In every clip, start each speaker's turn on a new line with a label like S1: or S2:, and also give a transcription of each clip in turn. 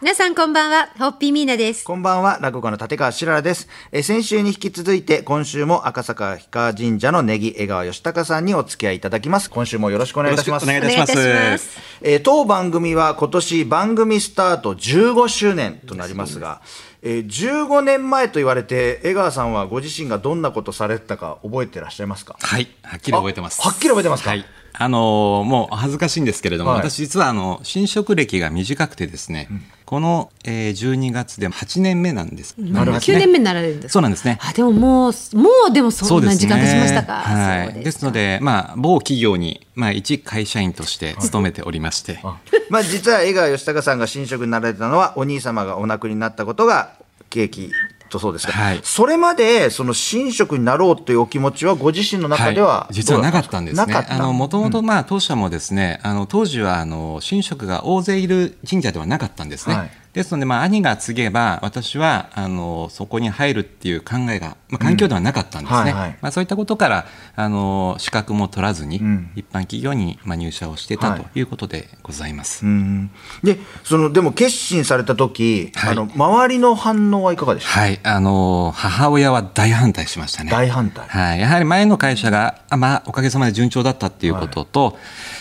S1: 皆さんこんばんは、ホッピーミーナです。
S2: こんばんは、落語家の立川しららです。えー先週に引き続いて、今週も赤坂氷川神社のネギ江川義孝さんにお付き合いいただきます。今週もよろしくお願いいたします。
S3: よろしくお願いいたします
S2: えー当番組は今年番組スタート15周年となりますが、えー15年前と言われて、江川さんはご自身がどんなことされてたか覚えてらっしゃいますか？
S3: はい、はっきり覚えてます。
S2: あはっきり覚えてますか？
S3: はい。あのーもう恥ずかしいんですけれども、
S2: はい
S3: 私実はあの、新職歴が短くてですね、この、えー12月で8年目なんです。
S2: なるほど
S1: 9年目になられるんですか？
S3: そうなんですね。
S1: あ、でももう、もうでもそんな時間経ちましたか？
S3: はい。
S1: そう
S3: ですので、まあ、某企業に、まあ、一会社員として勤めておりまして、
S2: まあ実は江川義孝さんが新職になられたのはお兄様がお亡くなりになったことが契機とそうですが、
S3: はい。
S2: それまでその新職になろうというお気持ちはご自身の中では、
S3: い、実はなかったんですね。もともと、まあ、当社もですね、あの、当時は、あの、神職が大勢いる神社ではなかったんですね。
S2: はい
S3: ですので、まあ、兄が継げば、私は、あの、そこに入るっていう考えが、まあ、環境ではなかったんですね。
S2: うん。はいはい。
S3: まあ、そういったことから、あの、資格も取らずに、
S2: ん。
S3: 一般企業に、まあ、入社をしてた
S2: はい。
S3: ということでございます。
S2: うんでそのでも決心された時、
S3: はい。
S2: あの周りの反応はいかがでした？か、
S3: はい、あの、母親は大反対しましたね。
S2: 大反対。
S3: はい、やはり前の会社が、あまあ、おかげさまで順調だったっていうことと、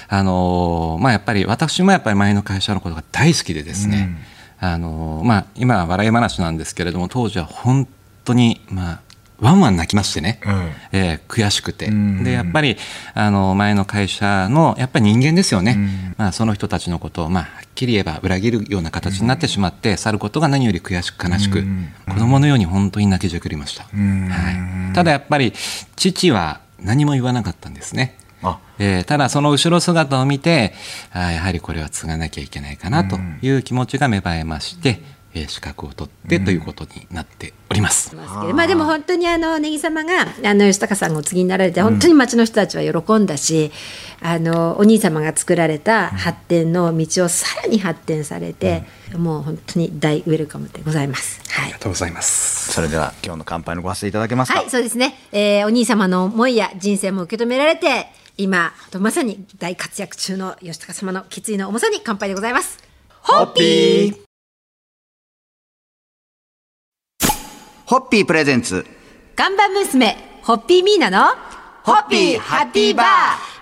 S3: あのーまあ、やっぱり私もやっぱり前の会社のことが大好きでですね、あのーまあ、今は笑い話なんですけれども当時は本当に、まあ、ワンワン泣きましてね、
S2: うん。
S3: えー悔しくて、
S2: ん。
S3: でやっぱりあの前の会社のやっぱり人間ですよね、まあ、その人たちのことを、まあ、はっきり言えば裏切るような形になってしまって、去ることが何より悔しく悲しく、子供のように本当に泣きじゃくりました、はい、ただやっぱり父は何も言わなかったんですね。
S2: あ
S3: えーただその後ろ姿を見てあーやはりこれは継がなきゃいけないかなという気持ちが芽生えまして、えー資格を取ってということになっております。
S1: ますけどまあでも本当にあのネギ様があの吉高さんがお継ぎになられて本当に町の人たちは喜んだし、あのお兄様が作られた発展の道をさらに発展されて、もう本当に大ウェルカムでございます。はい
S3: ありが。とうございます。
S2: それでは今日の乾杯のご発声いただけますか、
S1: はい、そうですね。えーお兄様の思いや人生も受け止められて、今、まさに大活躍中の吉高様の決意の重さに乾杯でございます。
S2: ホッピーホッピープレゼンツ
S1: 看板娘、ホッピーミーナの、
S2: ホッピーハッピーバー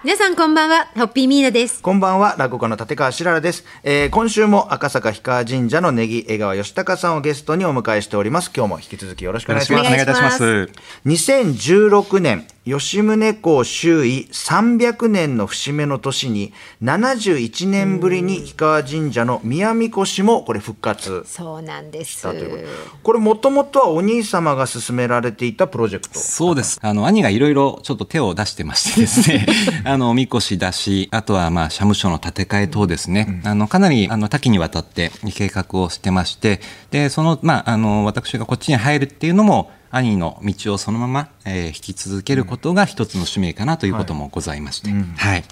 S1: 皆さんこんばんは、ホッピーミーナです。
S2: こんばんは、落語家の立川しららです。えー今週も赤坂氷川神社のネギ江川義孝さんをゲストにお迎えしております。今日も引き続きよろしくお願いします。
S3: お願いいたします。
S2: 2016年、吉宗公周囲300年の節目の年に、71年ぶりに氷川神社の宮神輿もこれ復活
S1: そうなんです。
S2: ということ。これもともとはお兄様が進められていたプロジェクト。
S3: そうです。あの、兄がいろいろちょっと手を出してましてですね、あの、おみこし出し、あとは、まあ、社務所の建て替え等ですね、あの、かなり、あの、多岐にわたって計画をしてまして、で、その、まあ、あの、私がこっちに入るっていうのも、兄の道をそのまま、えー引き続けることが一つの使命かなということもございまして、はい。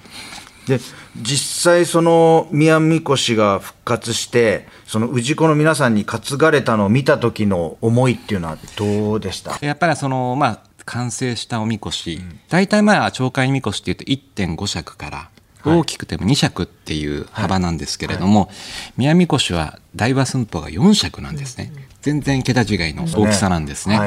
S2: で実際その宮神輿が復活してその氏子の皆さんに担がれたのを見た時の思いっていうのはどうでした？
S3: やっぱりその、まあ、完成したおみこし、大体まあ、町会みこしっていうと1.5尺から、大きくても2尺っていう幅なんですけれども、宮みこしは大和寸法が4尺なんですね。全然桁違いの大きさなんですね。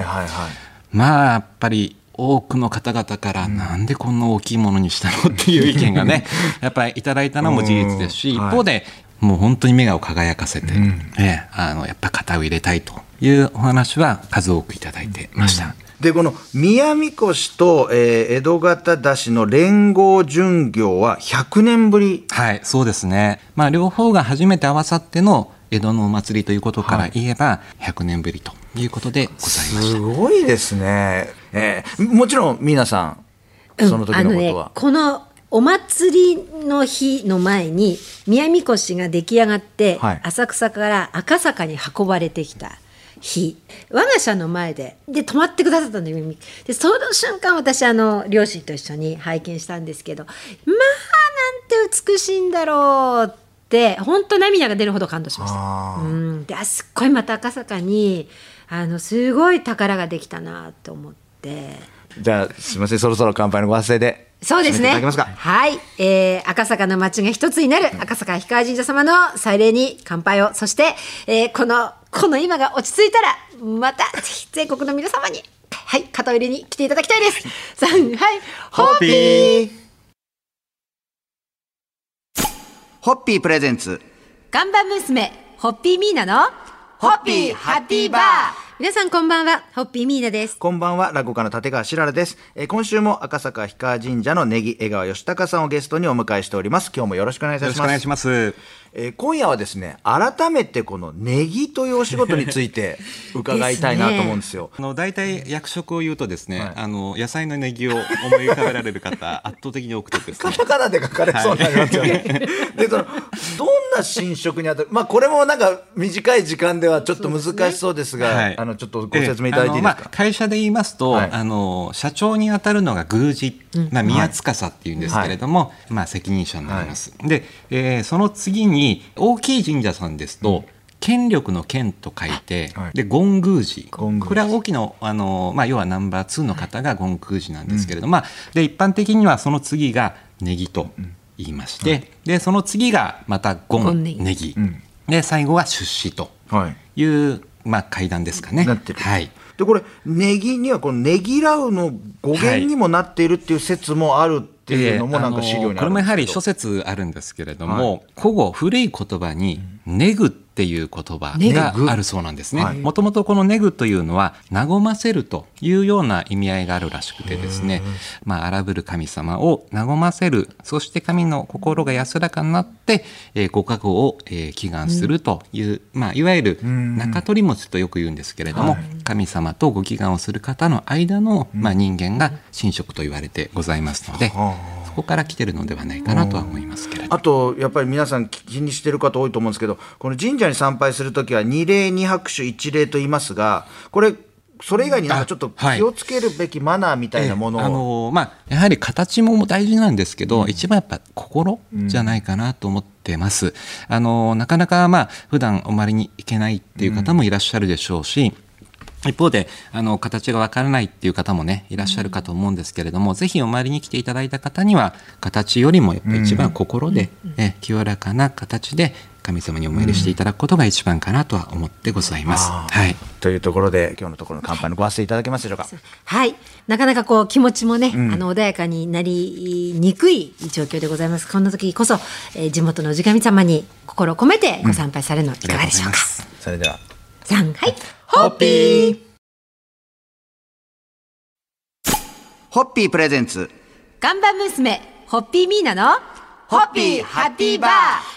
S3: まあ、やっぱり、多くの方々から、なんでこんな大きいものにしたのっていう意見がね、やっぱりいただいたのも事実ですし、
S2: うん。
S3: 一方で、もう本当に目を輝かせて、ええあの、やっぱ型を入れたいというお話は数多くいただいてました。
S2: でこの宮神輿と、えー江戸方出しの連合巡業は100年ぶり。
S3: はい、そうですね。まあ、両方が初めて合わさっての江戸のお祭りということから言えば、100年ぶりということでございました。
S2: すごいですね、えーもちろん皆さんその時のことは、
S1: あのね、このお祭りの日の前に宮神輿が出来上がって、
S2: はい。
S1: 浅草から赤坂に運ばれてきた日我が社の前でで泊まってくださったんだよでその瞬間私あの両親と一緒に拝見したんですけどまあなんて美しいんだろうって本当涙が出るほど感動しました。うん、であすっごいまた赤坂にあのすごい宝ができたなと思って。
S2: じゃあすみませんそろそろ乾杯のご発声で
S1: そうですね。
S2: 締めていただけますか？
S1: はい、えー、赤坂の町が一つになる赤坂氷川神社様の祭礼に乾杯を、そして、えー、この、この今が落ち着いたら、また、ぜひ全国の皆様に、はい、肩入れに来ていただきたいです。さん、はい、ホッピー。
S2: ホッピープレゼンツ。
S1: 看板娘、ホッピーミーナの、
S2: ホッピーハッピーバー
S1: 皆さんこんばんは、ホッピーミーナです。
S2: こんばんは、落語家の立川しららです。えー今週も赤坂氷川神社のネギ江川義孝さんをゲストにお迎えしております。今日もよろしくお願いいたします。
S3: よろしくお願いします。
S2: えー今夜はですね、改めてこのネギというお仕事について 伺いたいなと思うんですよ。
S3: あの大体役職を言うとですね、
S2: はい
S3: あの野菜のネギを思い浮かべられる方圧倒的に多くてですね。
S2: カタカナで書かれそうになりますよね。で、その、どんな新職にあたる、まあ、これもなんか短い時間ではちょっと難しそうですが、
S3: はい。
S2: あの、ちょっとご説明いただいていいですか？
S3: まあ、。会社で言いますと、
S2: はい。
S3: あの社長に当たるのが宮司、まあ、宮司っていうんですけれども、まあ、責任者になります。で、えーその次に大きい神社さんですと、権力の権と書いて、
S2: はい。
S3: で権宮司
S2: 権宮司
S3: これは大きなあの、まあ、要はナンバー2の方が権宮司なんですけれども、まあ、で一般的にはその次がネギと言いまして、でその次がまた権
S1: 権ネギ。
S3: ネギ、
S2: ん。
S3: で最後は出資と
S2: はい。
S3: いう、まあ、階段ですかね。
S2: なってる。
S3: はい。
S2: で、これ、ネギには、このネギラウの語源にもなっているっていう説もあるっていうのもなんか資料にあるんですけど、
S3: これもやはり諸説あるんですけれども、古語古い言葉に「ネグ」っていう言葉があるそうなんですね。
S2: はい。
S3: もともとこの「ネグ」というのは和ませるというような意味合いがあるらしくてですね、まあ、荒ぶる神様を和ませる。そして神の心が安らかになって、えーご加護を、えー祈願するという、まあ、いわゆる中取り持ちとよく言うんですけれども、神様とご祈願をする方の間の、まあ、人間が神職と言われてございますので、こから来てるのではないかなとは思いますけれど。
S2: あと、やっぱり皆さん気にしてる方多いと思うんですけど、この神社に参拝するときは、二礼二拍手一礼と言いますが、これ、それ以外になんかちょっと気をつけるべきマナーみたいなものを、
S3: あのまあ、やはり形も大事なんですけど、一番やっぱ心じゃないかなと思ってます。あのなかなかまあ普段お参りに行けないっていう方もいらっしゃるでしょうし、一方であの形がわからないっていう方もねいらっしゃるかと思うんですけれども、ぜひお参りに来ていただいた方には形よりもやっぱ一番心で、え清らかな形で神様にお参りしていただくことが一番かなとは思ってございます。
S2: あー
S3: はい
S2: というところで、今日のところの乾杯のご発声いただけますでしょうか？
S1: はい。なかなかこう気持ちもね、あの穏やかになりにくい状況でございます。こんな時こそ、えー地元の氏神様に心を込めてご参拝されるのいかがでしょうか？
S2: それでは、
S1: さんはい。
S2: ホッピーホッピープレゼンツ
S1: 看板娘、ホッピーミーナの、
S2: ホッピーハッピーバー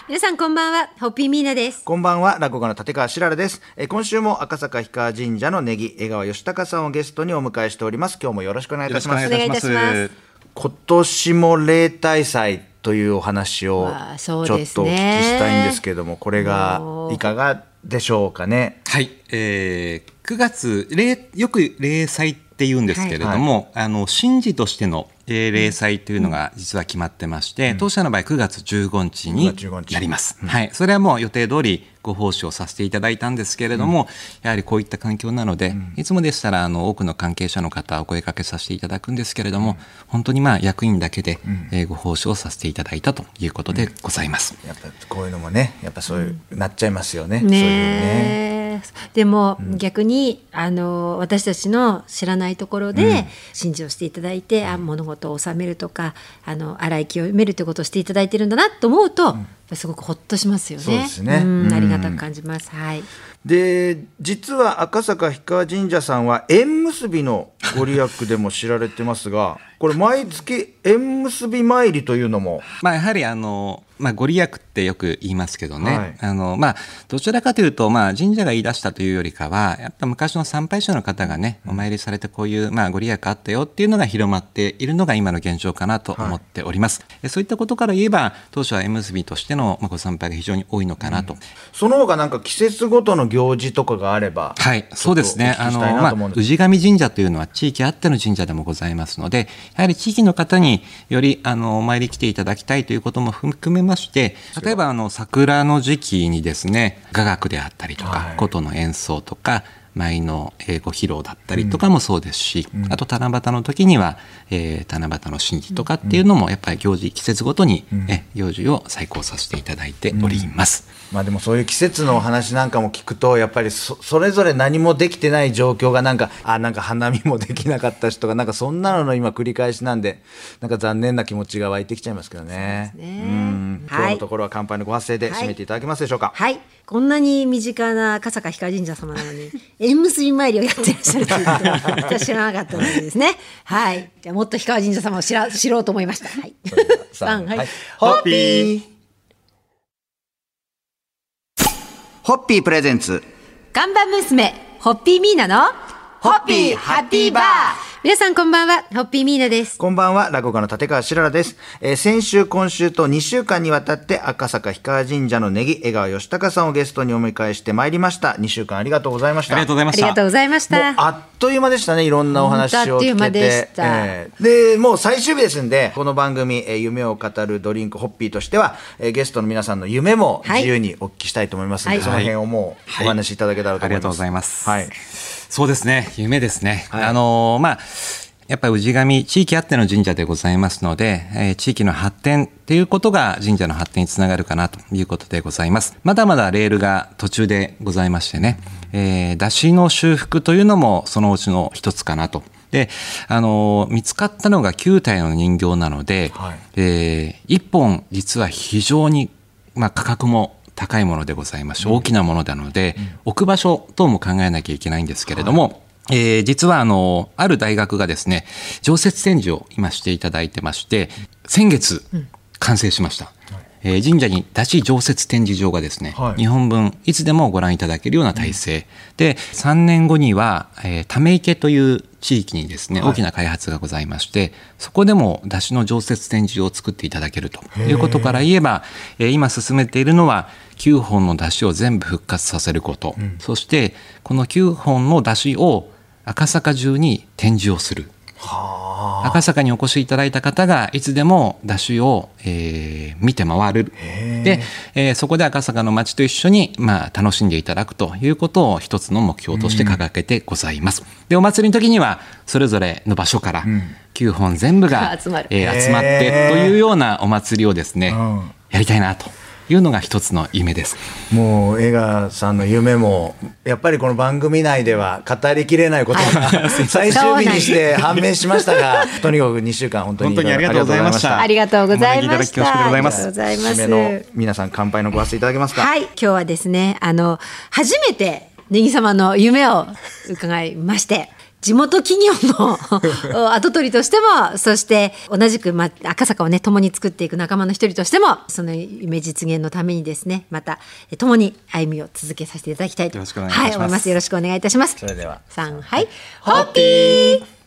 S1: 皆さんこんばんは、ホッピーミーナです。
S2: こんばんは、落語家の立川しららです。えー今週も赤坂氷川神社のネギ江川義孝さんをゲストにお迎えしております。今日もよろしくお願いいたします。
S1: お願いいたします
S2: 今年も例大祭というお話を
S1: わあ
S2: ちょっとお聞き
S1: そうですね
S2: したいんですけども、これがいかがでしょうかね。
S3: はい、えー、9月例よく例祭って言うんですけれども、あの神事としての、えー例祭というのが実は決まってまして、当社の場合9月15日に
S2: 9月15日。
S3: なります、はい、それはもう予定通りご奉仕をさせていただいたんですけれども、やはりこういった環境なので、いつもでしたらあの多くの関係者の方お声かけさせていただくんですけれども、本当にまあ役員だけで、えーご奉仕をさせていただいたということでございます。
S2: やっぱこういうのもね、やっぱそういう、なっちゃいますよね。そういう
S1: ね
S2: ね。
S1: えでも、逆にあの私たちの知らないところで信じをしていただいて、あ物事を収めるとかあの洗い清めるということをしていただいてるんだなと思うと、やっぱすごくほっとしますよね。
S2: そうですね
S1: ん
S2: うん
S1: ありがたく感じます。はい。
S2: で実は赤坂氷川神社さんは縁結びのご利益でも知られてますが これ毎月縁結び参りというのも？
S3: まあ、やはりあの、まあ、ご利益ってよく言いますけどね、
S2: はい。
S3: あのまあ、どちらかというと、まあ、神社が言い出したというよりかはやっぱ昔の参拝者の方がねお参りされてこういう、まあ、ご利益あったよっていうのが広まっているのが今の現状かなと思っております、でそういったことから言えば当初は縁結びとしての、まあ、ご参拝が非常に多いのかなと。
S2: その他なんか季節ごとの行事とかがあれば
S3: はい、そうですね。あの、まあ氏神神社というのは地域あっての神社でもございますので、やはり地域の方により、あの、お参り来ていただきたいということも含めまして、例えば、あの、桜の時期にですね、雅楽であったりとか、
S2: はい。
S3: 琴の演奏とか、舞のえーご披露だったりとかもそうですし、あと七夕の時には、えー七夕の神事とかっていうのもやっぱり行事季節ごとに、え行事を再考させていただいております。
S2: まあでもそういう季節のお話なんかも聞くとやっぱりそそれぞれ何もできてない状況がなんかあなんか花見もできなかった人がなんかそんなのの今繰り返しなんでなんか残念な気持ちが湧いてきちゃいますけどね。
S1: そう
S2: ん
S1: はい
S2: 今日のところは乾杯のご発声で締めていただけますでしょうか？
S1: はい。こんなに身近な笠坂氷川神社様なのに、縁結び参りをやってらっしゃるということは知らなかったのでですね。はい。じゃあもっと氷川神社様を知ら知ろうと思いました。はい。
S2: さん
S1: はい。
S2: ホッピーホッピープレゼンツ
S1: 看板娘、ホッピーミーナの、
S2: ホッピーハッピーバー
S1: 皆さんこんばんは、ホッピーミーナです。
S2: こんばんは、落語家の立川しららです。えー先週、今週と2週間にわたって赤坂氷川神社のネギ、江川義孝さんをゲストにお迎えしてまいりました。2週間ありがとうございました。
S3: ありがとうございました。
S1: ありがとうございまし
S2: もう
S1: た。
S2: あっという間でしたね、いろんなお話を聞けて。
S1: 本当あっという間でした
S2: えーで、もう最終日ですんで、この番組、えー夢を語るドリンクホッピーとしては、えーゲストの皆さんの夢も
S1: はい
S2: 自由にお聞きしたいと思いますので、
S1: はい
S2: その辺をもうお話しいただけたらと思います。
S3: ありがとうございます。
S2: はい。
S3: そうですね、夢ですね。
S2: はい
S3: あのーまあ、やっぱり氏神、地域あっての神社でございますので、えー地域の発展っていうことが神社の発展につながるかなということでございます。まだまだレールが途中でございましてね、えー、出汁の修復というのもそのうちの一つかなと。で、あのー見つかったのが9体の人形なので、
S2: はい
S3: えー、1本実は非常に、まあ、価格も高いものでございまして、大きなものなので、置く場所等も考えなきゃいけないんですけれども、えー実はあの、ある大学がですね、常設展示を今していただいてまして、先月、完成しました。えー神社に出し常設展示場がですね、
S2: はい。
S3: 日本分いつでもご覧いただけるような体制、で3年後には、えーため池という地域にですね、大きな開発がございましてそこでも出汁の常設展示場を作っていただけるということから言えば、えー今進めているのは9本の出汁を全部復活させること、そしてこの9本の出汁を赤坂中に展示をする。赤坂にお越しいただいた方がいつでも出汁を、えー見て回る。で、えーそこで赤坂の街と一緒に、まあ、楽しんでいただくということを一つの目標として掲げてございます。でお祭りの時にはそれぞれの場所から9本全部が、
S1: 集まる。
S3: えー集まってというようなお祭りをですね、
S2: ん。
S3: やりたいなというのが一つの夢です。
S2: もう江川さんの夢もやっぱりこの番組内では語りきれないことが 最終日にして判明しましたがとにかく2週間本当に
S3: 本当にありがとうございました
S1: ありがとうございました。
S3: お招きいただき恐縮でございます
S1: ありがとうございま
S2: 締
S1: す。
S2: めの皆さん乾杯のご発声いただけますか？
S1: はい、今日はですね、あの、初めて、ネギ様の夢を伺いまして、地元企業の跡取りとしても、そして同じく、ま、赤坂をね、共に作っていく仲間の一人としても、その夢実現のためにですね、また、共に歩みを続けさせていただきたいと。はい、思います。よろしくお願いいたします。
S2: それでは
S1: 3、はい。ホッピー